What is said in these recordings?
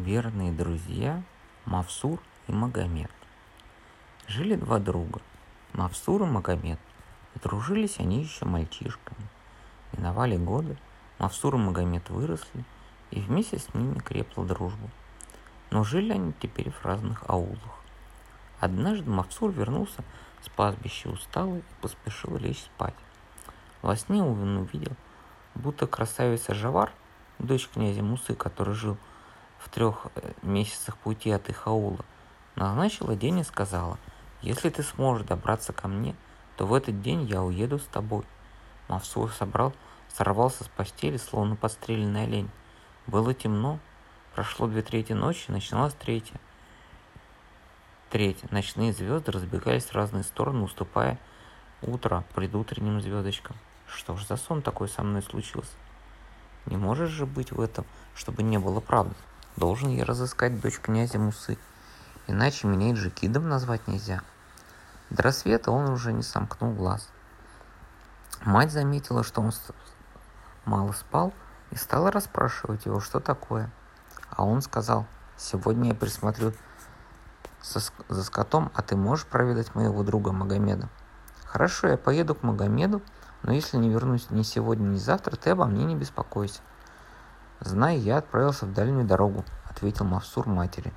верные друзья Мавсур и Магомед. Жили два друга, Мавсур и Магомед. И дружились они еще мальчишками. Миновали годы, Мавсур и Магомед выросли, и вместе с ними крепла дружба. Но жили они теперь в разных аулах. Однажды Мавсур вернулся с пастбища усталый и поспешил лечь спать. Во сне он увидел, будто красавица Жавар, дочь князя Мусы, который жил в трех э, месяцах пути от их аула, назначила день и сказала, если ты сможешь добраться ко мне, то в этот день я уеду с тобой. Мавсур собрал, сорвался с постели, словно подстреленный олень. Было темно, прошло две трети ночи, начиналась третья. Третья. Ночные звезды разбегались в разные стороны, уступая утро предутренним звездочкам. Что ж за сон такой со мной случился? Не можешь же быть в этом, чтобы не было правды. Должен я разыскать дочь князя Мусы, иначе меня и Джекидом назвать нельзя. До рассвета он уже не сомкнул глаз. Мать заметила, что он мало спал, и стала расспрашивать его, что такое. А он сказал, сегодня я присмотрю за скотом, а ты можешь проведать моего друга Магомеда? Хорошо, я поеду к Магомеду, но если не вернусь ни сегодня, ни завтра, ты обо мне не беспокойся. Знай, я отправился в дальнюю дорогу, ответил Мавсур матери.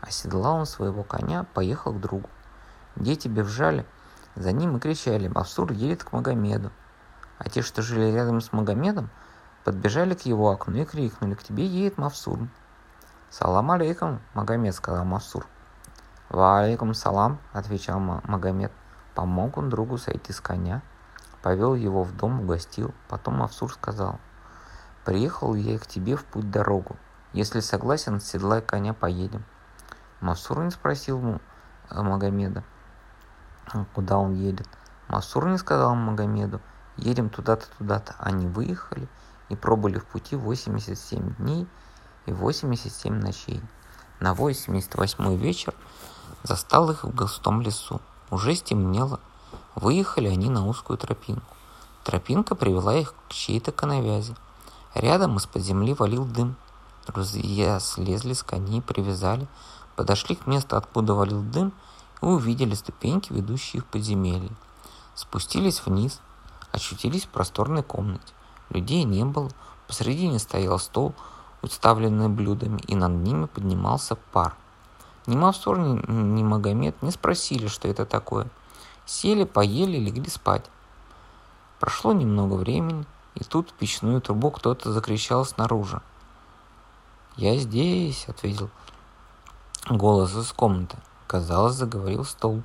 Оседлал он своего коня, поехал к другу. Дети бежали за ним и кричали, Мавсур едет к Магомеду. А те, что жили рядом с Магомедом, подбежали к его окну и крикнули, к тебе едет Мавсур. «Салам алейкум, Магомед», — сказал Мавсур. «Ва алейкум салам», — отвечал Магомед. Помог он другу сойти с коня, повел его в дом, угостил. Потом Мавсур сказал, «Приехал я к тебе в путь дорогу. Если согласен, седлай коня, поедем». Мавсур не спросил э, Магомеда, куда он едет. Мавсур не сказал Магомеду, едем туда-то, туда-то. Они выехали и пробыли в пути 87 дней и 87 ночей. На 88 вечер застал их в густом лесу. Уже стемнело. Выехали они на узкую тропинку. Тропинка привела их к чьей-то коновязи. Рядом из-под земли валил дым. Друзья слезли с коней, привязали, подошли к месту, откуда валил дым, и увидели ступеньки, ведущие в подземелье. Спустились вниз, очутились в просторной комнате. Людей не было, посредине стоял стол, уставленный блюдами, и над ними поднимался пар. Ни Мавсур, ни, ни Магомед не спросили, что это такое. Сели, поели, легли спать. Прошло немного времени, и тут в печную трубу кто-то закричал снаружи. «Я здесь», — ответил голос из комнаты. Казалось, заговорил стол.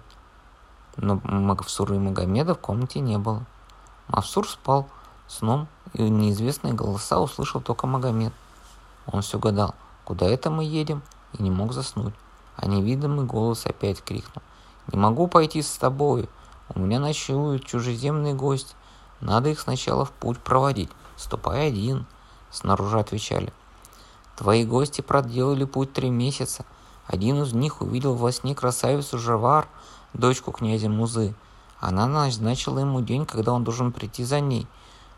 Но Мавсура и Магомеда в комнате не было. Мавсур спал сном, и неизвестные голоса услышал только Магомед. Он все гадал, куда это мы едем, и не мог заснуть. А невидимый голос опять крикнул. «Не могу пойти с тобой. У меня ночуют чужеземные гости. Надо их сначала в путь проводить. Ступай один», — снаружи отвечали. «Твои гости проделали путь три месяца. Один из них увидел во сне красавицу Жавар, дочку князя Музы. Она назначила ему день, когда он должен прийти за ней.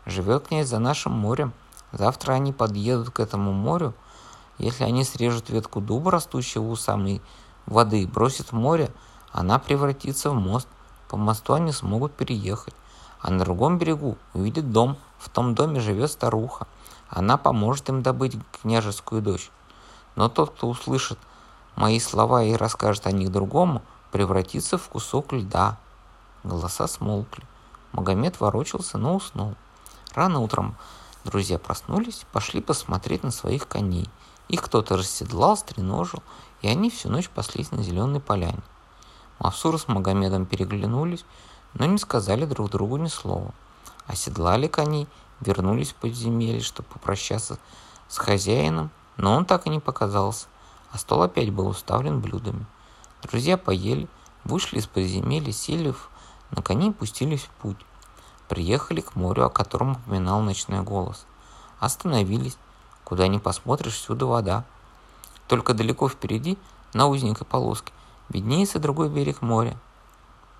Живет князь за нашим морем. Завтра они подъедут к этому морю. Если они срежут ветку дуба, растущего у самой воды, и бросят в море, она превратится в мост. По мосту они смогут переехать. А на другом берегу увидят дом. В том доме живет старуха. Она поможет им добыть княжескую дочь. Но тот, кто услышит мои слова и расскажет о них другому, превратится в кусок льда. Голоса смолкли. Магомед ворочался, но уснул. Рано утром друзья проснулись, пошли посмотреть на своих коней. Их кто-то расседлал, стреножил, и они всю ночь паслись на зеленой поляне. Мавсур с Магомедом переглянулись, но не сказали друг другу ни слова. Оседлали коней, вернулись в подземелье, чтобы попрощаться с хозяином, но он так и не показался, а стол опять был уставлен блюдами. Друзья поели, вышли из подземелья, сели на коней и пустились в путь. Приехали к морю, о котором упоминал ночной голос. Остановились. Куда ни посмотришь, всюду вода. Только далеко впереди, на узенькой полоске, виднеется другой берег моря.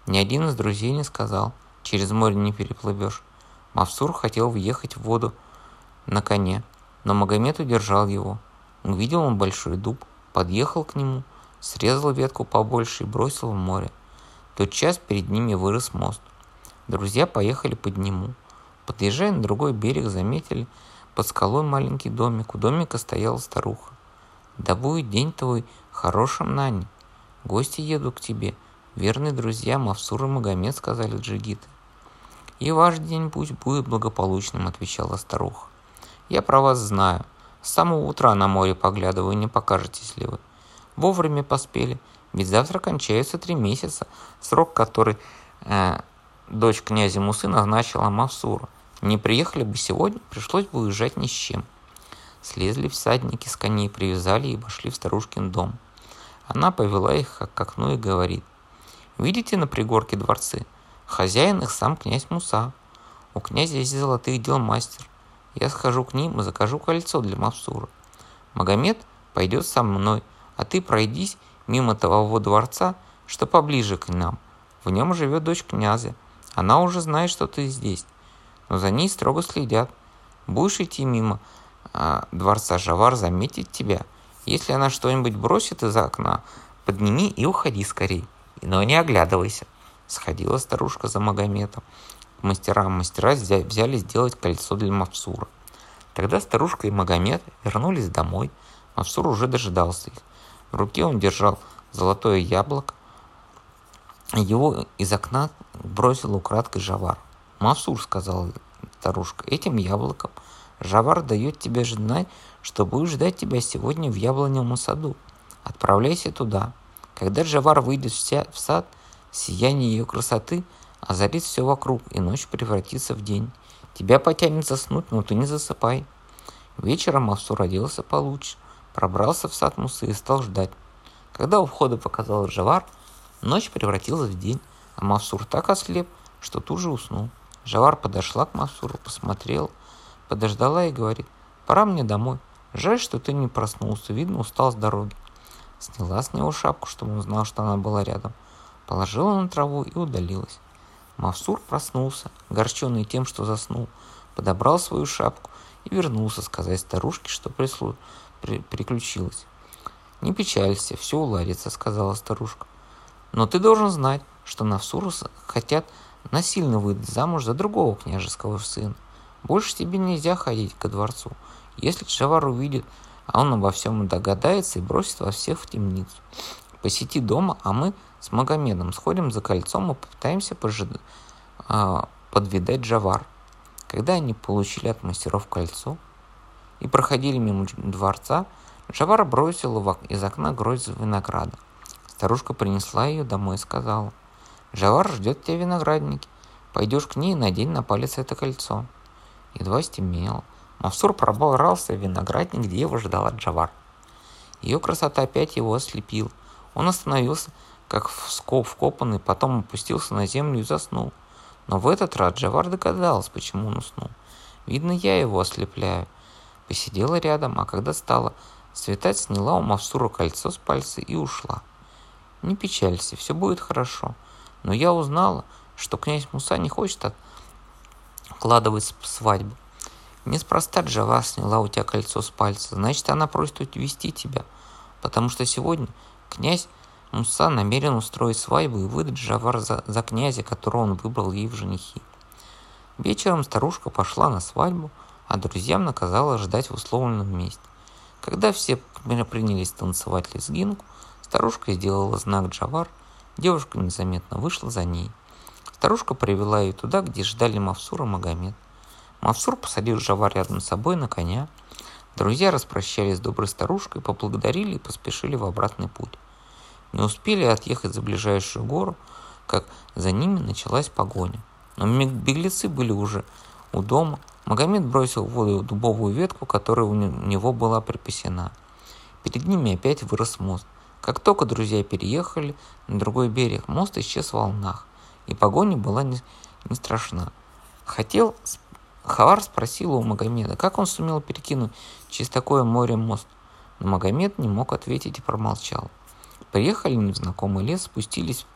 Ни один из друзей не сказал, через море не переплывешь. Мавсур хотел въехать в воду на коне, но Магомед удержал его. Увидел он большой дуб, подъехал к нему, срезал ветку побольше и бросил в море. Тот час перед ними вырос мост. Друзья поехали под нему. Подъезжая на другой берег, заметили под скалой маленький домик. У домика стояла старуха. «Да будет день твой хорошим, Нани. Гости едут к тебе. Верные друзья Мавсур и Магомед», — сказали джигиты. «И ваш день пусть будет благополучным», — отвечала старуха. «Я про вас знаю. С самого утра на море поглядываю, не покажетесь ли вы. Вовремя поспели, ведь завтра кончаются три месяца, срок, который э, дочь князя Мусы назначила Мавсуру. Не приехали бы сегодня, пришлось бы уезжать ни с чем». Слезли всадники с коней, привязали и пошли в старушкин дом. Она повела их к окну и говорит. «Видите на пригорке дворцы? Хозяин их сам князь Муса. У князя есть золотых дел мастер. Я схожу к ним и закажу кольцо для Мавсура. Магомед пойдет со мной, а ты пройдись мимо того дворца, что поближе к нам. В нем живет дочь князя. Она уже знает, что ты здесь, но за ней строго следят. Будешь идти мимо, а, дворца Жавар заметит тебя. Если она что-нибудь бросит из окна, подними и уходи скорей. Но не оглядывайся. Сходила старушка за Магометом. К мастерам мастера взяли сделать кольцо для Мавсура. Тогда старушка и Магомед вернулись домой. Мавсур уже дожидался их. В руке он держал золотое яблоко. Его из окна бросил украдкой Жавар. «Мавсур», — сказала старушка, — «этим яблоком Жавар дает тебе знать, что будет ждать тебя сегодня в яблоневом саду. Отправляйся туда. Когда Джавар выйдет в сад, сияние ее красоты озарит все вокруг, и ночь превратится в день. Тебя потянет заснуть, но ты не засыпай. Вечером Мавсур оделся получше, пробрался в сад Мусы и стал ждать. Когда у входа показал Джавар, ночь превратилась в день, а Мавсур так ослеп, что тут же уснул. Жавар подошла к Мавсуру, посмотрела – Подождала и говорит, пора мне домой. Жаль, что ты не проснулся, видно, устал с дороги. Сняла с него шапку, чтобы он знал, что она была рядом. Положила на траву и удалилась. Мавсур проснулся, огорченный тем, что заснул, подобрал свою шапку и вернулся сказать старушке, что прислу... при... приключилось. «Не печалься, все уладится», — сказала старушка. «Но ты должен знать, что Навсуруса хотят насильно выдать замуж за другого княжеского сына. Больше тебе нельзя ходить ко дворцу. Если Джавар увидит, а он обо всем догадается и бросит вас всех в темницу. Посети дома, а мы с Магомедом сходим за кольцом и попытаемся пожид... а, подвидать Джавар. Когда они получили от мастеров кольцо и проходили мимо дворца, Джавар бросил из окна гроздь винограда. Старушка принесла ее домой и сказала, «Джавар ждет тебя виноградники. Пойдешь к ней и надень на палец это кольцо». Едва стемнело. Мавсур пробрался в виноградник, где его ждала Джавар. Ее красота опять его ослепила. Он остановился, как вкопанный, потом опустился на землю и заснул. Но в этот раз Джавар догадался, почему он уснул. Видно, я его ослепляю. Посидела рядом, а когда стало светать, сняла у Мавсура кольцо с пальца и ушла. Не печалься, все будет хорошо. Но я узнала, что князь Муса не хочет от откладывать свадьбу. Неспроста Джава сняла у тебя кольцо с пальца, значит, она просит увести тебя, потому что сегодня князь Муса намерен устроить свадьбу и выдать Джавар за, за князя, которого он выбрал ей в женихи. Вечером старушка пошла на свадьбу, а друзьям наказала ждать в условленном месте. Когда все принялись танцевать лезгинку, старушка сделала знак Джавар, девушка незаметно вышла за ней – Старушка привела ее туда, где ждали Мавсур и Магомед. Мавсур посадил Жава рядом с собой на коня. Друзья распрощались с доброй старушкой, поблагодарили и поспешили в обратный путь. Не успели отъехать за ближайшую гору, как за ними началась погоня. Но беглецы были уже у дома. Магомед бросил в воду дубовую ветку, которая у него была припасена. Перед ними опять вырос мост. Как только друзья переехали на другой берег, мост исчез в волнах и погоня была не, не страшна. Хотел, Хавар спросил у Магомеда, как он сумел перекинуть через такое море мост, но Магомед не мог ответить и промолчал. Приехали в незнакомый лес, спустились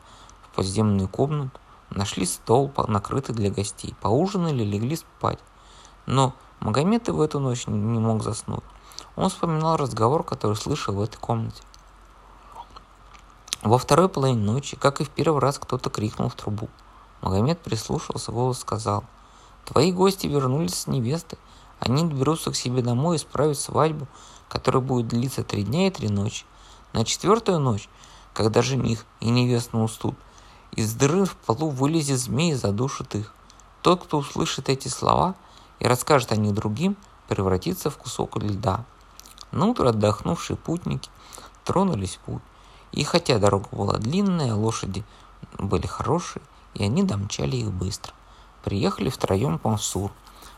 в подземную комнату, нашли стол, накрытый для гостей, поужинали, легли спать. Но Магомед и в эту ночь не мог заснуть. Он вспоминал разговор, который слышал в этой комнате. Во второй половине ночи, как и в первый раз, кто-то крикнул в трубу. Магомед прислушался, голос сказал, «Твои гости вернулись с невесты. Они доберутся к себе домой и справят свадьбу, которая будет длиться три дня и три ночи. На четвертую ночь, когда жених и невеста устут, из дыры в полу вылезет змей и задушит их. Тот, кто услышит эти слова и расскажет о них другим, превратится в кусок льда. На утро отдохнувшие путники тронулись в путь. И хотя дорога была длинная, лошади были хорошие, и они домчали их быстро. Приехали втроем по Мсур.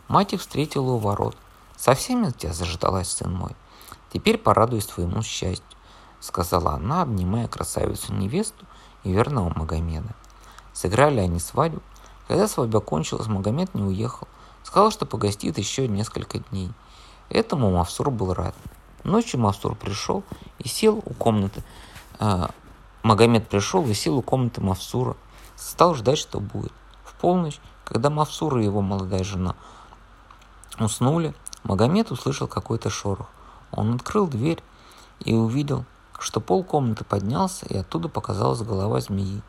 Мать их встретила у ворот. «Совсем от тебя заждалась, сын мой? Теперь порадуюсь твоему счастью», — сказала она, обнимая красавицу-невесту и верного Магомеда. Сыграли они свадьбу. Когда свадьба кончилась, Магомед не уехал. Сказал, что погостит еще несколько дней. Этому Мавсур был рад. Ночью Мавсур пришел и сел у комнаты. Э, Магомед пришел и сел у комнаты Мавсура. Стал ждать, что будет. В полночь, когда Мавсур и его молодая жена уснули, Магомед услышал какой-то шорох. Он открыл дверь и увидел, что пол комнаты поднялся, и оттуда показалась голова змеи.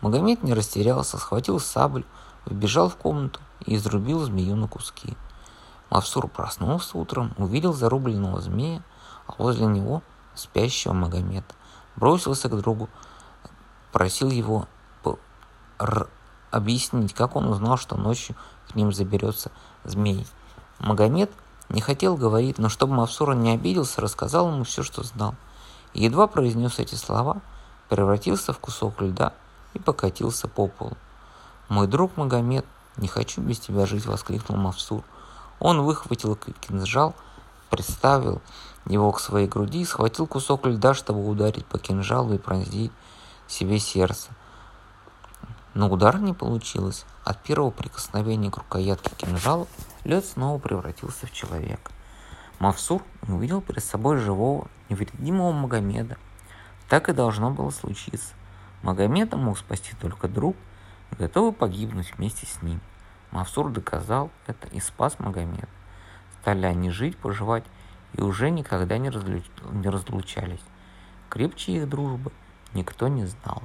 Магомед не растерялся, схватил саблю, вбежал в комнату и изрубил змею на куски. Мавсур проснулся утром, увидел зарубленного змея, а возле него спящего Магомеда. Бросился к другу, просил его объяснить, как он узнал, что ночью к ним заберется змей. Магомед не хотел говорить, но чтобы Мавсура не обиделся, рассказал ему все, что знал. И едва произнес эти слова, превратился в кусок льда и покатился по полу. «Мой друг Магомед, не хочу без тебя жить!» — воскликнул Мавсур. Он выхватил кинжал, представил его к своей груди и схватил кусок льда, чтобы ударить по кинжалу и пронзить себе сердце. Но удар не получилось. От первого прикосновения к рукоятке кинжала лед снова превратился в человека. Мавсур увидел перед собой живого, невредимого Магомеда. Так и должно было случиться. Магомеда мог спасти только друг, готовый погибнуть вместе с ним. Мавсур доказал это и спас Магомеда. Стали они жить, поживать и уже никогда не, разлуч... не разлучались. Крепче их дружбы никто не знал.